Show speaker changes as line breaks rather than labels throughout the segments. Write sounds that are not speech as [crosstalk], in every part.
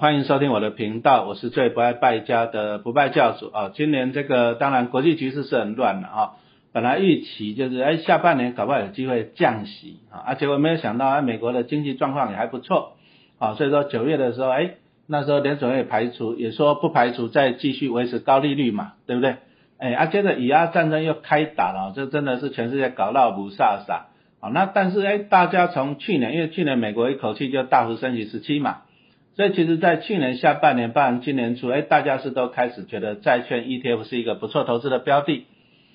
欢迎收听我的频道，我是最不爱败家的不败教主啊。今年这个当然国际局势是很乱的啊，本来预期就是哎下半年搞不好有机会降息啊，啊结果没有想到啊美国的经济状况也还不错啊，所以说九月的时候哎那时候联总会排除也说不排除再继续维持高利率嘛，对不对？哎啊接着以阿战争又开打了，这真的是全世界搞到不飒飒啊。那但是哎大家从去年因为去年美国一口气就大幅升息十七嘛。所以其实，在去年下半年，半今年初，哎，大家是都开始觉得债券 ETF 是一个不错投资的标的，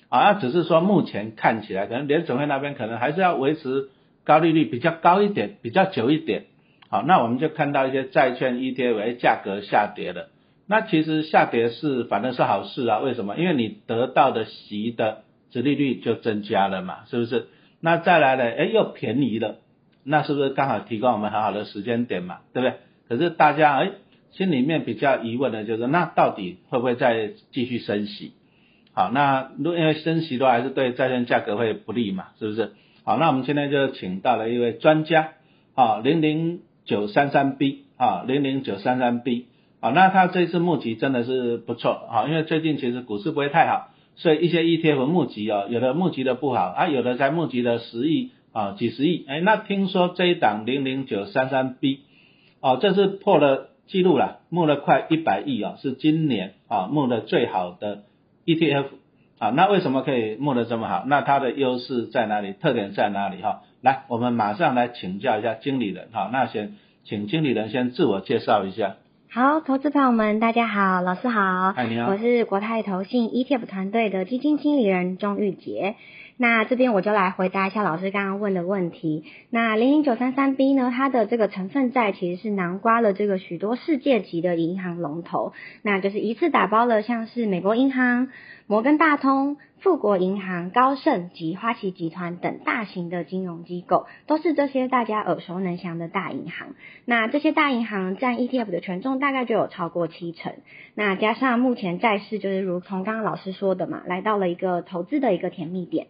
啊，只是说目前看起来，可能联总会那边可能还是要维持高利率比较高一点，比较久一点，好，那我们就看到一些债券 ETF 价格下跌了，那其实下跌是反正是好事啊，为什么？因为你得到的息的殖利率就增加了嘛，是不是？那再来呢，哎，又便宜了，那是不是刚好提供我们很好的时间点嘛，对不对？可是大家哎，心里面比较疑问的就是，那到底会不会再继续升息？好，那如因为升息的话，还是对债券价格会不利嘛，是不是？好，那我们今天就请到了一位专家，啊，零零九三三 B，啊，零零九三三 B，好，那他这次募集真的是不错，啊，因为最近其实股市不会太好，所以一些 ETF 募集哦，有的募集的不好，啊，有的才募集了十亿，啊，几十亿，哎，那听说这一档零零九三三 B。哦，这是破了记录了，募了快一百亿啊，是今年啊募的最好的 ETF 啊。那为什么可以募的这么好？那它的优势在哪里？特点在哪里？哈，来，我们马上来请教一下经理人哈。那先请经理人先自我介绍一下。
好，投资朋友们，大家好，老师好。
嗨，你好。
我是国泰投信 ETF 团队的基金经理人钟玉杰。那这边我就来回答一下老师刚刚问的问题。那零零九三三 B 呢，它的这个成分债其实是囊括了这个许多世界级的银行龙头，那就是一次打包了像是美国银行、摩根大通。富国银行、高盛及花旗集团等大型的金融机构，都是这些大家耳熟能详的大银行。那这些大银行占 ETF 的权重大概就有超过七成。那加上目前债市就是如同刚刚老师说的嘛，来到了一个投资的一个甜蜜点。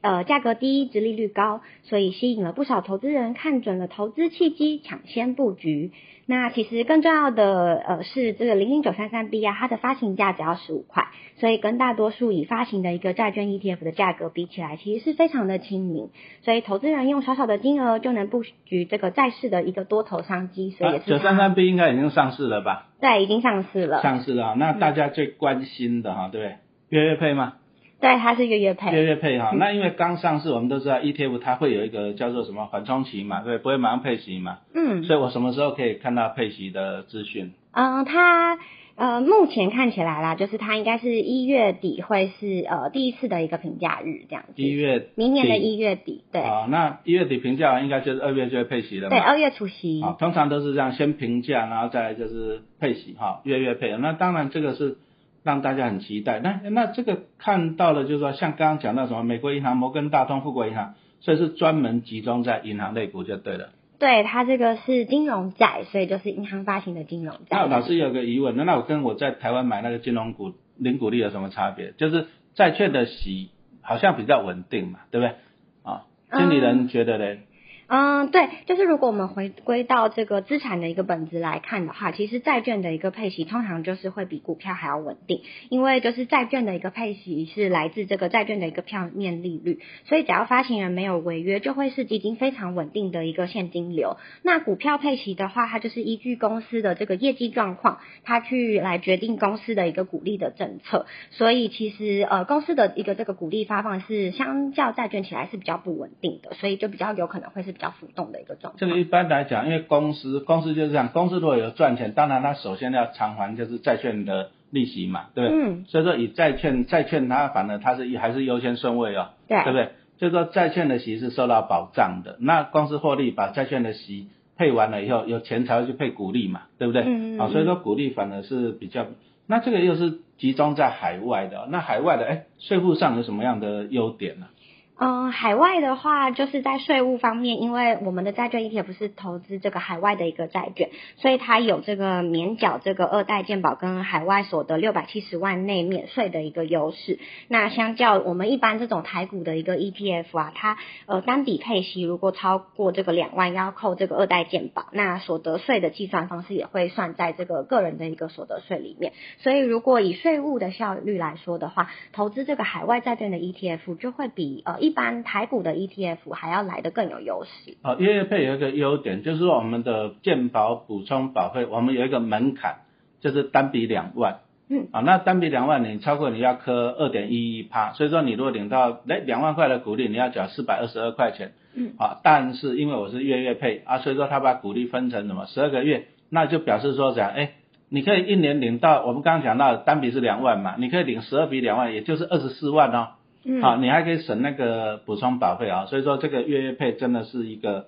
呃，价格低，殖利率高，所以吸引了不少投资人看准了投资契机，抢先布局。那其实更重要的呃是这个零零九三三 B 啊，它的发行价只要十五块，所以跟大多数已发行的一个债券 ETF 的价格比起来，其实是非常的亲民。所以投资人用小小的金额就能布局这个债市的一个多头商机。所以也是
九三三 B 应该已经上市了吧？
对，已经上市了。
上市了，那大家最关心的哈，对不对？月月配吗？
对，它是月月配。
月月配哈，那因为刚上市，我们都知道 ETF 它会有一个叫做什么缓冲期嘛，对，不会马上配息嘛。嗯。所以我什么时候可以看到配息的资讯？
嗯，它呃目前看起来啦，就是它应该是一月底会是呃第一次的一个评价日这样子。
一月。
明年的一月底，对。
啊，那一月底评价完，应该就是二月就会配息了嘛。
对，二月除息。
啊，通常都是这样，先评价，然后再来就是配息哈，月月配。那当然这个是。让大家很期待，那那这个看到了，就是说像刚刚讲到什么美国银行、摩根大通、富国银行，所以是专门集中在银行类股就对了。
对，它这个是金融债，所以就是银行发行的金融债。
那老师有个疑问，那那我跟我在台湾买那个金融股零股利有什么差别？就是债券的息好像比较稳定嘛，对不对？啊，经理人觉得嘞？
嗯，嗯对，就是如果我们回归到这个资产的一个本质来看的话，其实债券的一个配息通常就是会比股票还要稳定，因为就是债券的一个配息是来自这个债券的一个票面利率，所以只要发行人没有违约，就会是基金非常稳定的一个现金流。那股票配息的话，它就是依据公司的这个业绩状况，它去来决定公司的一个鼓励的政策，所以其实呃公司的一个这个鼓励发放是相较债券起来是比较不稳定的，所以就比较有可能会是。比较浮动的一个状态。
这个一般来讲，因为公司公司就是这样，公司如果有赚钱，当然它首先要偿还就是债券的利息嘛，对不对？嗯。所以说以债券债券它反正它是还是优先顺位哦，对，对不对？就是说债券的息是受到保障的，那公司获利把债券的息配完了以后，有钱才会去配股利嘛，对不对？嗯嗯。啊，所以说股利反而是比较，那这个又是集中在海外的，那海外的哎税负上有什么样的优点呢？
嗯，海外的话，就是在税务方面，因为我们的债券 ETF 是投资这个海外的一个债券，所以它有这个免缴这个二代健保跟海外所得六百七十万内免税的一个优势。那相较我们一般这种台股的一个 ETF 啊，它呃单笔配息如果超过这个两万，要扣这个二代健保，那所得税的计算方式也会算在这个个人的一个所得税里面。所以如果以税务的效率来说的话，投资这个海外债券的 ETF 就会比呃一一般台股的 ETF 还要来的更有优势。
哦，月月配有一个优点，就是说我们的健保补充保费，我们有一个门槛，就是单笔两万。
嗯。
啊，那单笔两万，你超过你要科二点一一趴，所以说你如果领到哎两万块的股利，你要缴四百二十二块钱。
嗯。
啊，但是因为我是月月配啊，所以说他把股利分成什么十二个月，那就表示说讲，哎，你可以一年领到我们刚刚讲到单笔是两万嘛，你可以领十二笔两万，也就是二十四万哦。好，你还可以省那个补充保费啊，所以说这个月月配真的是一个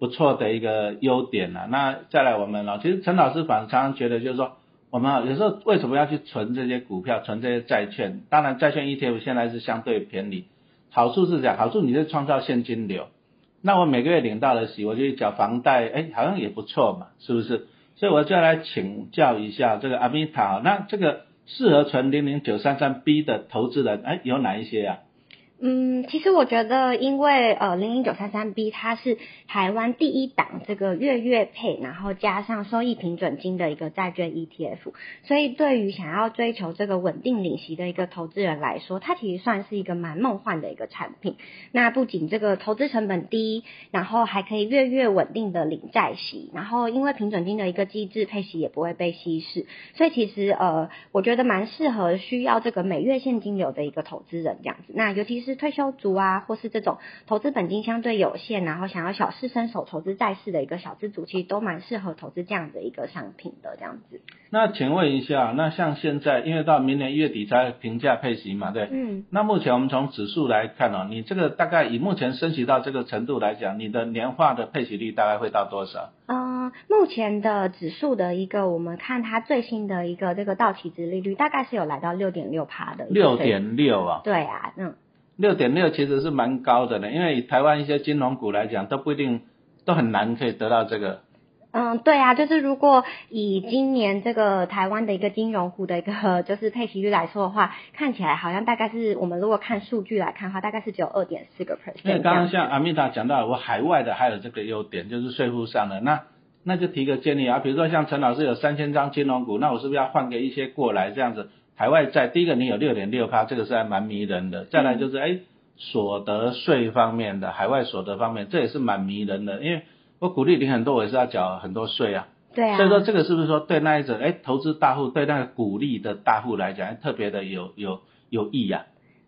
不错的一个优点啊。那再来我们啊，其实陈老师反常常觉得就是说，我们啊有时候为什么要去存这些股票、存这些债券？当然债券 ETF 现在是相对便宜，好处是讲好处你是创造现金流。那我每个月领到的息，我就缴房贷，哎，好像也不错嘛，是不是？所以我就来请教一下这个阿米塔，那这个。适合存零零九三三 B 的投资人，哎，有哪一些啊？
嗯，其实我觉得，因为呃，零零九三三 B 它是台湾第一档这个月月配，然后加上收益平准金的一个债券 ETF，所以对于想要追求这个稳定领息的一个投资人来说，它其实算是一个蛮梦幻的一个产品。那不仅这个投资成本低，然后还可以月月稳定的领债息，然后因为平准金的一个机制，配息也不会被稀释，所以其实呃，我觉得蛮适合需要这个每月现金流的一个投资人这样子。那尤其是。是退休族啊，或是这种投资本金相对有限，然后想要小试身手投资债市的一个小资族，其实都蛮适合投资这样的一个商品的这样子。
那请问一下，那像现在，因为到明年一月底才评价配息嘛，对？
嗯。
那目前我们从指数来看哦，你这个大概以目前升息到这个程度来讲，你的年化的配息率大概会到多少？
嗯，目前的指数的一个，我们看它最新的一个这个到期值利率，大概是有来到六点六趴的。
六点六啊？
对啊，嗯。
六点六其实是蛮高的呢，因为以台湾一些金融股来讲，都不一定都很难可以得到这个。
嗯，对啊，就是如果以今年这个台湾的一个金融股的一个 [laughs] 就是配息率来说的话，看起来好像大概是我们如果看数据来看的话，大概是只有二点四个 percent。
因为刚刚像阿米达讲到，我海外的还有这个优点，就是税负上的，那那就提个建议啊，比如说像陈老师有三千张金融股，那我是不是要换给一些过来这样子？海外债，第一个你有六点六趴，这个是还蛮迷人的，再来就是哎。所得税方面的海外所得方面，这也是蛮迷人的，因为我鼓励你很多，我也是要缴很多税啊。
对啊。
所以说这个是不是说对那一种哎投资大户对那个鼓励的大户来讲，特别的有有有益呀？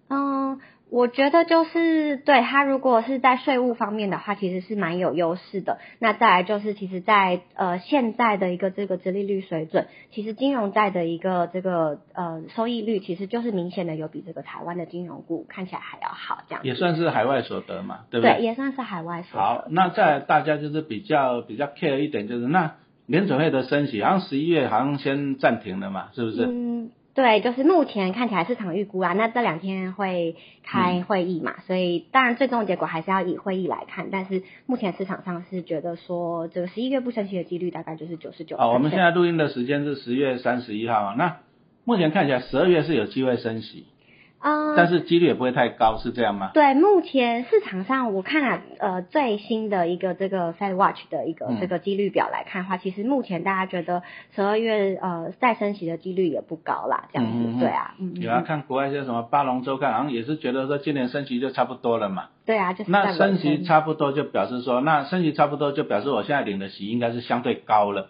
嗯。我觉得就是对他，如果是在税务方面的话，其实是蛮有优势的。那再来就是，其实，在呃现在的一个这个殖利率水准，其实金融债的一个这个呃收益率，其实就是明显的有比这个台湾的金融股看起来还要好，这样。
也算是海外所得嘛，对不对？
对，也算是海外所得。
好，那再大家就是比较比较 care 一点，就是那联准会的升息，好像十一月好像先暂停了嘛，是不是？
嗯。对，就是目前看起来市场预估啊，那这两天会开会议嘛，所以当然最终的结果还是要以会议来看，但是目前市场上是觉得说这个十一月不升息的几率大概就是九十九。
哦，我们现在录音的时间是十月三十一号啊，那目前看起来十二月是有机会升息。
啊，
但是几率也不会太高，是这样吗？
对，目前市场上我看了呃最新的一个这个 Fed Watch 的一个这个几率表来看的话，其实目前大家觉得十二月呃再升息的几率也不高啦，这样子，对啊，嗯
有啊，看国外一些什么巴龙周刊，好像也是觉得说今年升息就差不多了嘛。
对啊，就是
那升息差不多就表示说，那升息差不多就表示我现在领的息应该是相对高了。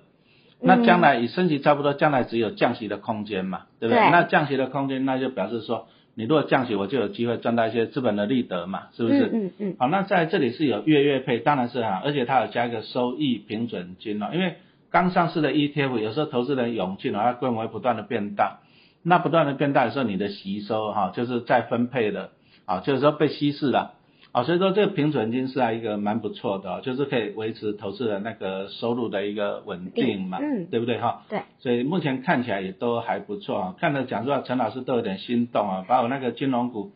那将来以升息差不多，将来只有降息的空间嘛，对不对？那降息的空间，那就表示说。你如果降息，我就有机会赚到一些资本的利得嘛，是不是？
嗯嗯嗯。
好，那在这里是有月月配，当然是哈，而且它有加一个收益平准金哦，因为刚上市的 ETF 有时候投资人涌进了，它规模会不断的变大，那不断的变大的时候，你的吸收哈就是再分配的，啊，就是说被稀释了。啊，所以说这个平准金是啊一个蛮不错的，就是可以维持投资人那个收入的一个稳定嘛，
嗯，
对不对哈？
对，
所以目前看起来也都还不错啊，看着讲实话，陈老师都有点心动啊，把我那个金融股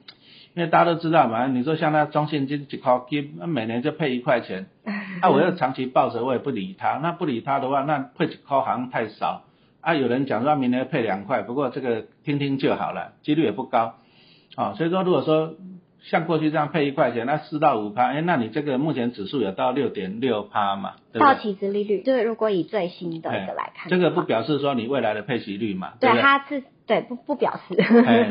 因为大家都知道嘛，你说像那中信金几块金，那每年就配一块钱，那 [laughs] 我要长期抱着，我也不理他，那不理他的话，那配几块好像太少。啊，有人讲说明年配两块，不过这个听听就好了，几率也不高。啊，所以说如果说像过去这样配一块钱，那四到五趴，哎，那你这个目前指数有到六点六趴嘛？
到期值利率，就是如果以最新的一个来看，
这个不表示说你未来的配息率嘛？
对，
它
是对不不表示。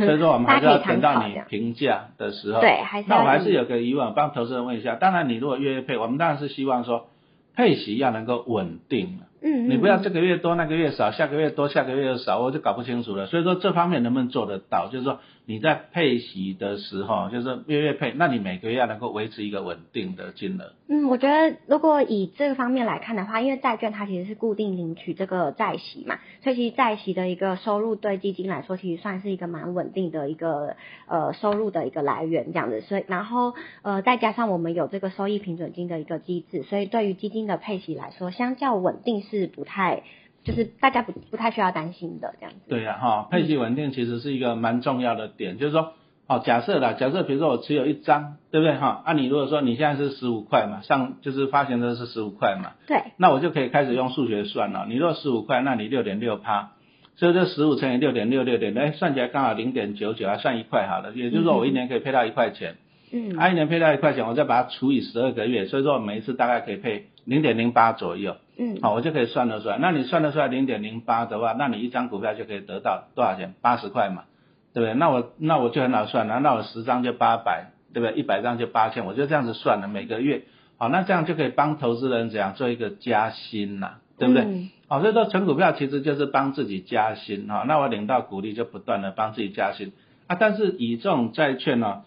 所以说我们还是要 [laughs] 等到你评价的时候。
对，还是。
那我还是有个疑问，帮投资人问一下。当然，你如果月月配，我们当然是希望说配息要能够稳定。
嗯，
你不要这个月多那个月少，下个月多下个月又少，我就搞不清楚了。所以说这方面能不能做得到？就是说你在配息的时候，就是月月配，那你每个月要能够维持一个稳定的金额。
嗯，我觉得如果以这个方面来看的话，因为债券它其实是固定领取这个债息嘛，所以其实债息的一个收入对基金来说，其实算是一个蛮稳定的一个呃收入的一个来源这样子。所以然后呃再加上我们有这个收益平准金的一个机制，所以对于基金的配息来说，相较稳定是不太，就是大家不不太需要担心的这样子。
对呀，哈，配息稳定其实是一个蛮重要的点，就是说，哦，假设啦，假设比如说我持有一张，对不对哈？啊，你如果说你现在是十五块嘛，上就是发行的是十五块嘛，
对，
那我就可以开始用数学算了。你如果十五块，那你六点六趴，所以这十五乘以六点六六点，哎，算起来刚好零点九九，还算一块好了。也就是说我一年可以配到一块钱，
嗯，
啊，一年配到一块钱，我再把它除以十二个月，所以说每一次大概可以配零点零八左右。
嗯，
好，我就可以算得出来。那你算得出来零点零八的话，那你一张股票就可以得到多少钱？八十块嘛，对不对？那我那我就很好算了，那我十张就八百，对不对？一百张就八千，我就这样子算了，每个月。好，那这样就可以帮投资人怎样做一个加薪呐，对不对？好，所以说存股票其实就是帮自己加薪哈。那我领到股利就不断的帮自己加薪啊。但是以这种债券呢，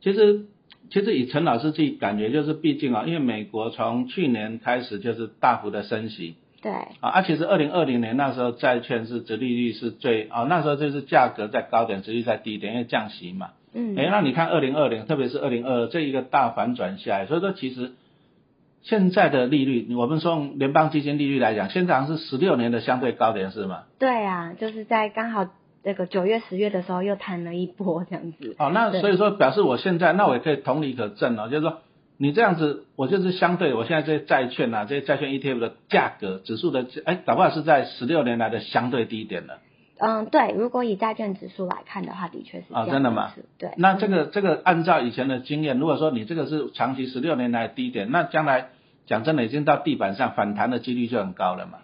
其实。其实以陈老师自己感觉，就是毕竟啊，因为美国从去年开始就是大幅的升息，
对，
啊，而且是二零二零年那时候债券是殖利率是最啊，那时候就是价格在高点，殖利率在低点，因为降息嘛，
嗯，
哎，那你看二零二零，特别是二零二二这一个大反转下来，所以说其实现在的利率，我们说用联邦基金利率来讲，现在好像是十六年的相对高点是吗？
对啊，就是在刚好。这个九月、十月的时候又谈了一波这样子。
哦，那所以说表示我现在，那我也可以同理可证哦，就是说你这样子，我就是相对我现在这些债券啊，这些债券 ETF 的价格指数的，哎，搞不好是在十六年来的相对低点了。
嗯，对，如果以债券指数来看的话，的确是。
啊，真的吗？
对。
那这个这个按照以前的经验，如果说你这个是长期十六年来低点，那将来讲真的已经到地板上反弹的几率就很高了嘛。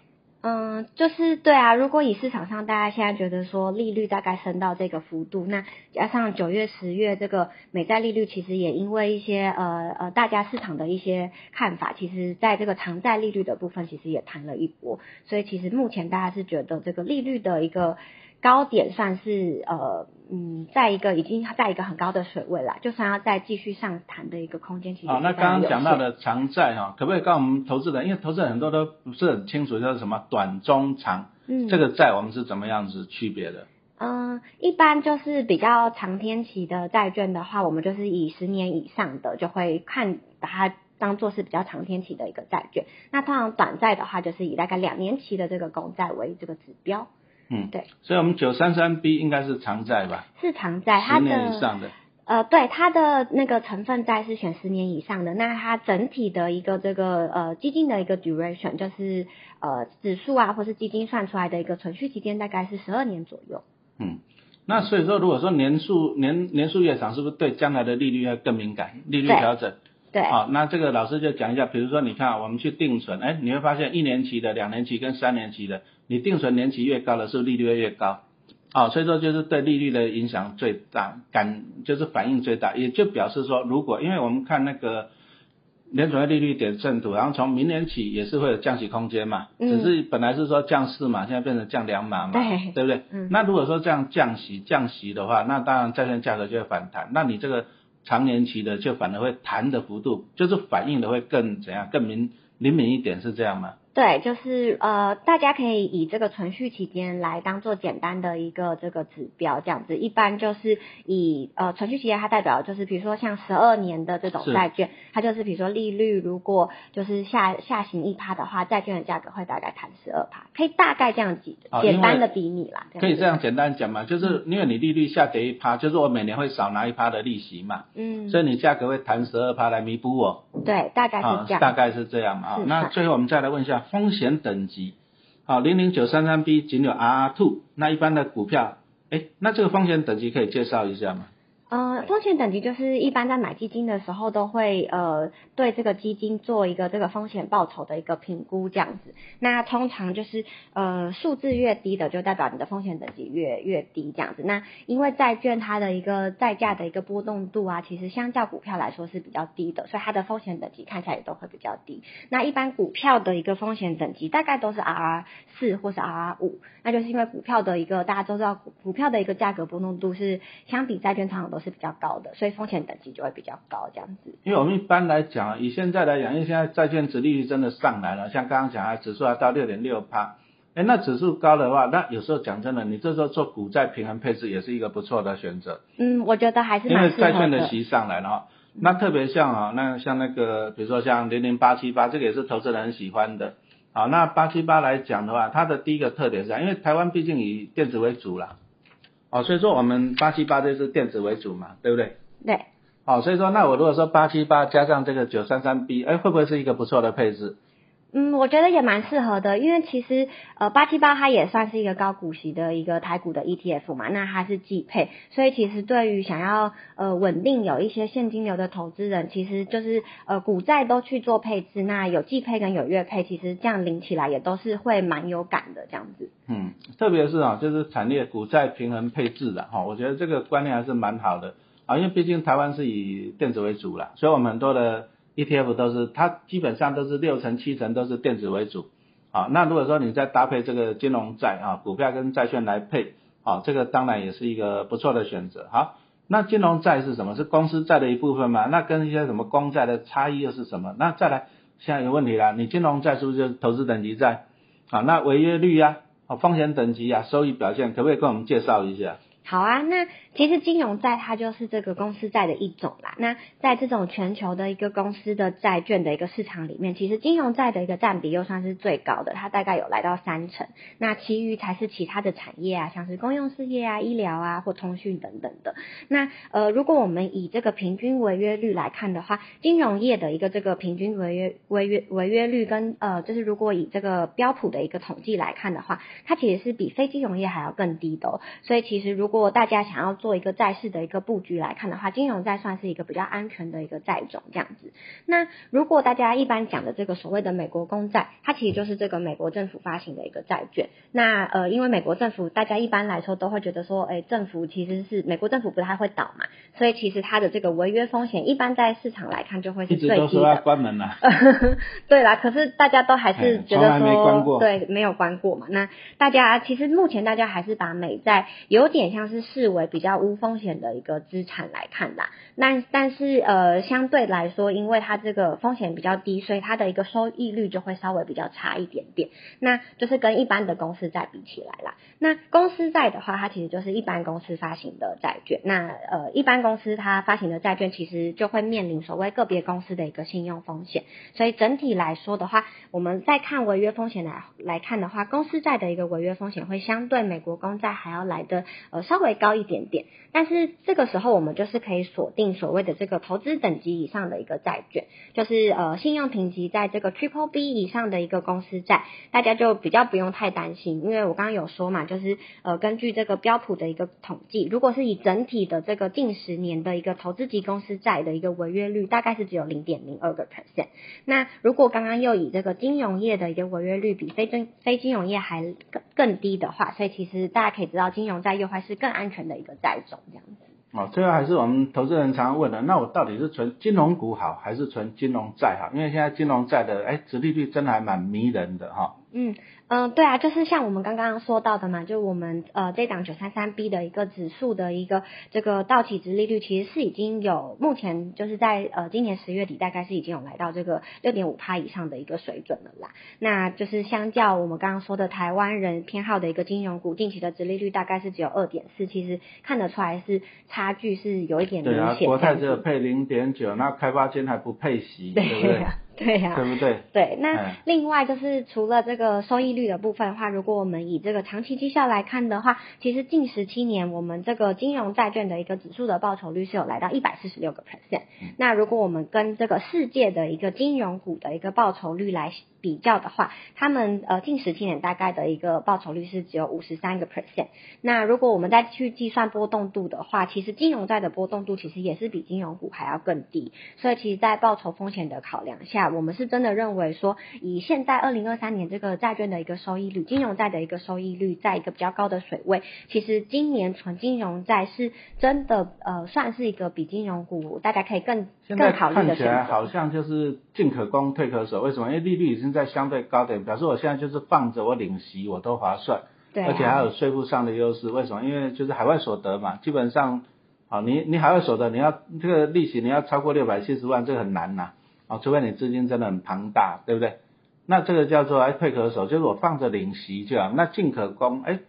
嗯，就是对啊。如果以市场上大家现在觉得说利率大概升到这个幅度，那加上九月、十月这个美债利率，其实也因为一些呃呃大家市场的一些看法，其实在这个长债利率的部分，其实也谈了一波。所以其实目前大家是觉得这个利率的一个。高点算是呃嗯，在一个已经在一个很高的水位了，就算要再继续上弹的一个空间，其实
好，那刚刚讲到的长债哈，可不可以告诉我们投资人？因为投资人很多都不是很清楚，就是什么短中长，
嗯，
这个债我们是怎么样子区别的？
嗯，一般就是比较长天期的债券的话，我们就是以十年以上的就会看把它当做是比较长天期的一个债券。那通常短债的话，就是以大概两年期的这个公债为这个指标。
嗯，
对，
所以，我们九三三 B 应该是长债吧？
是长债，
十年以上的。
呃，对，它的那个成分债是选十年以上的，那它整体的一个这个呃基金的一个 duration，就是呃指数啊，或是基金算出来的一个存续期间大概是十二年左右。
嗯，那所以说，如果说年数年年数越长，是不是对将来的利率要更敏感？利率调整。
对。
好，那这个老师就讲一下，比如说你看，我们去定存，哎，你会发现一年期的、两年期跟三年期的。你定存年期越高的是不是利率会越高？哦，所以说就是对利率的影响最大，感就是反应最大，也就表示说，如果因为我们看那个联储会利率点阵图，然后从明年起也是会有降息空间嘛，只是本来是说降四嘛，现在变成降两码嘛，
对，
对不对？
嗯。
那如果说这样降息降息的话，那当然债券价格就会反弹，那你这个长年期的就反而会弹的幅度，就是反应的会更怎样，更明灵敏一点，是这样吗？
对，就是呃，大家可以以这个存续期间来当做简单的一个这个指标，这样子。一般就是以呃存续期间，它代表就是比如说像十二年的这种债券，它就是比如说利率如果就是下下行一趴的话，债券的价格会大概弹十二趴，可以大概这样简简单的比拟啦。
可以这样简单讲嘛，就是因为你利率下跌一趴，就是我每年会少拿一趴的利息嘛，嗯，所以你价格会弹十二趴来弥补我。
对，大概是这样。
大概是这样啊。那最后我们再来问一下。风险等级，好，零零九三三 B 仅有 RR two，那一般的股票，哎，那这个风险等级可以介绍一下吗？
呃，风险等级就是一般在买基金的时候都会呃对这个基金做一个这个风险报酬的一个评估这样子。那通常就是呃数字越低的就代表你的风险等级越越低这样子。那因为债券它的一个债价的一个波动度啊，其实相较股票来说是比较低的，所以它的风险等级看起来也都会比较低。那一般股票的一个风险等级大概都是 R 四或是 R 五，那就是因为股票的一个大家都知道股票的一个价格波动度是相比债券常常都是比较高的，所以风险等级就会比较高，这样子。
因为我们一般来讲，以现在来讲，因为现在债券值利率真的上来了，像刚刚讲啊，指数还到六点六趴，哎，那指数高的话，那有时候讲真的，你这时候做股债平衡配置也是一个不错的选择。
嗯，我觉得还是
因为债券的息上来了哈，那特别像啊，那像那个，比如说像零零八七八，这个也是投资人很喜欢的。好，那八七八来讲的话，它的第一个特点是，因为台湾毕竟以电子为主啦。哦，所以说我们八七八就是电子为主嘛，对不对？
对。
哦，所以说那我如果说八七八加上这个九三三 B，哎，会不会是一个不错的配置？
嗯，我觉得也蛮适合的，因为其实呃八七八它也算是一个高股息的一个台股的 ETF 嘛，那它是季配，所以其实对于想要呃稳定有一些现金流的投资人，其实就是呃股债都去做配置，那有季配跟有月配，其实这样领起来也都是会蛮有感的这样子。
嗯，特别是啊，就是产业股债平衡配置的哈，我觉得这个观念还是蛮好的啊，因为毕竟台湾是以电子为主了，所以我们很多的。ETF 都是它基本上都是六成七成都是电子为主，啊，那如果说你再搭配这个金融债啊，股票跟债券来配，啊，这个当然也是一个不错的选择。好，那金融债是什么？是公司债的一部分嘛？那跟一些什么公债的差异又是什么？那再来，现在有问题了，你金融债是不是就是投资等级债？啊，那违约率呀，啊，风险等级啊，收益表现，可不可以跟我们介绍一下？
好啊，那其实金融债它就是这个公司债的一种啦。那在这种全球的一个公司的债券的一个市场里面，其实金融债的一个占比又算是最高的，它大概有来到三成。那其余才是其他的产业啊，像是公用事业啊、医疗啊或通讯等等的。那呃，如果我们以这个平均违约率来看的话，金融业的一个这个平均违约违约违约率跟呃，就是如果以这个标普的一个统计来看的话，它其实是比非金融业还要更低的。哦所以其实如果如果大家想要做一个债市的一个布局来看的话，金融债算是一个比较安全的一个债种这样子。那如果大家一般讲的这个所谓的美国公债，它其实就是这个美国政府发行的一个债券。那呃，因为美国政府大家一般来说都会觉得说，哎，政府其实是美国政府不太会倒嘛，所以其实它的这个违约风险一般在市场来看就会是最低的。一直
都说要关门了。[laughs]
对啦，可是大家都还是觉得说，对，没有关过嘛。那大家其实目前大家还是把美债有点像。是视为比较无风险的一个资产来看的，那但是呃相对来说，因为它这个风险比较低，所以它的一个收益率就会稍微比较差一点点。那就是跟一般的公司债比起来啦。那公司债的话，它其实就是一般公司发行的债券。那呃一般公公司它发行的债券，其实就会面临所谓个别公司的一个信用风险。所以整体来说的话，我们在看违约风险来来看的话，公司债的一个违约风险会相对美国公债还要来的呃稍。微高一点点，但是这个时候我们就是可以锁定所谓的这个投资等级以上的一个债券，就是呃信用评级在这个 Triple B 以上的一个公司债，大家就比较不用太担心，因为我刚刚有说嘛，就是呃根据这个标普的一个统计，如果是以整体的这个近十年的一个投资级公司债的一个违约率，大概是只有零点零二个 percent。那如果刚刚又以这个金融业的一个违约率比非金非金融业还更更低的话，所以其实大家可以知道金融债又会是更。安全的一个债种，这样子。
哦，最后还是我们投资人常常问的，那我到底是存金融股好，还是存金融债好？因为现在金融债的，哎，殖利率真的还蛮迷人的哈。
嗯嗯，对啊，就是像我们刚刚说到的嘛，就我们呃这档九三三 B 的一个指数的一个这个到期值利率，其实是已经有目前就是在呃今年十月底大概是已经有来到这个六点五帕以上的一个水准了啦。那就是相较我们刚刚说的台湾人偏好的一个金融股，近期的值利率大概是只有二点四，其实看得出来是差距是有一点明显。
对啊，国泰只有配零点九，那开发金还不配息，对不对？
对 [laughs] [laughs] 呀，
对不对？
对，那另外就是除了这个收益率的部分的话，如果我们以这个长期绩效来看的话，其实近十七年我们这个金融债券的一个指数的报酬率是有来到一百四十六个 percent。那如果我们跟这个世界的一个金融股的一个报酬率来比较的话，他们呃近十七年大概的一个报酬率是只有五十三个 percent。那如果我们再去计算波动度的话，其实金融债的波动度其实也是比金融股还要更低。所以其实，在报酬风险的考量下，我们是真的认为说，以现在二零二三年这个债券的一个收益率，金融债的一个收益率在一个比较高的水位，其实今年纯金融债是真的呃，算是一个比金融股大家可以更更考虑的
选择。看起来好像就是进可攻退可守，为什么？因为利率已经在相对高点，表示我现在就是放着我领息我都划算，
对，
而且还有税负上的优势。为什么？因为就是海外所得嘛，基本上，好，你你海外所得你要这个利息你要超过六百七十万，这个很难呐。啊，除非你资金真的很庞大，对不对？那这个叫做哎退可守，就是我放着领息就好。那进可攻，哎，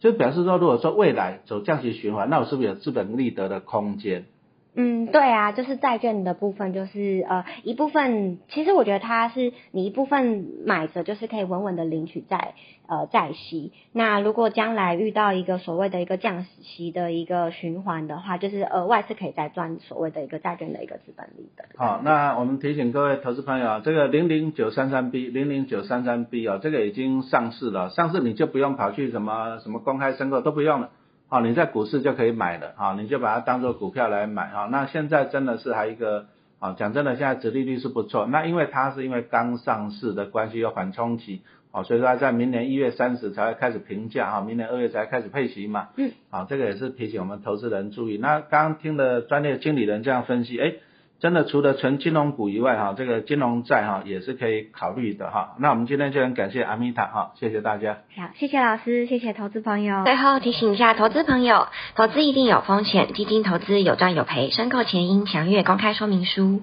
就表示说，如果说未来走降息循环，那我是不是有资本利得的空间？
嗯，对啊，就是债券的部分，就是呃一部分，其实我觉得它是你一部分买着，就是可以稳稳的领取债呃债息。那如果将来遇到一个所谓的一个降息的一个循环的话，就是额外是可以再赚所谓的一个债券的一个资本利的。
好，那我们提醒各位投资朋友，这个零零九三三 B 零零九三三 B 哦，这个已经上市了，上市你就不用跑去什么什么公开申购都不用了。好，你在股市就可以买了，啊，你就把它当做股票来买，啊，那现在真的是还一个，啊，讲真的，现在殖利率是不错，那因为它是因为刚上市的关系有缓冲期，啊，所以说在明年一月三十才会开始评价，啊，明年二月才开始配息嘛，
嗯，
啊，这个也是提醒我们投资人注意。那刚刚听了专业经理人这样分析，哎。真的除了纯金融股以外，哈，这个金融债哈也是可以考虑的哈。那我们今天就很感谢阿米塔哈，谢谢大家。
好，谢谢老师，谢谢投资朋友。
最后提醒一下投资朋友，投资一定有风险，基金投资有赚有赔，申购前应详阅公开说明书。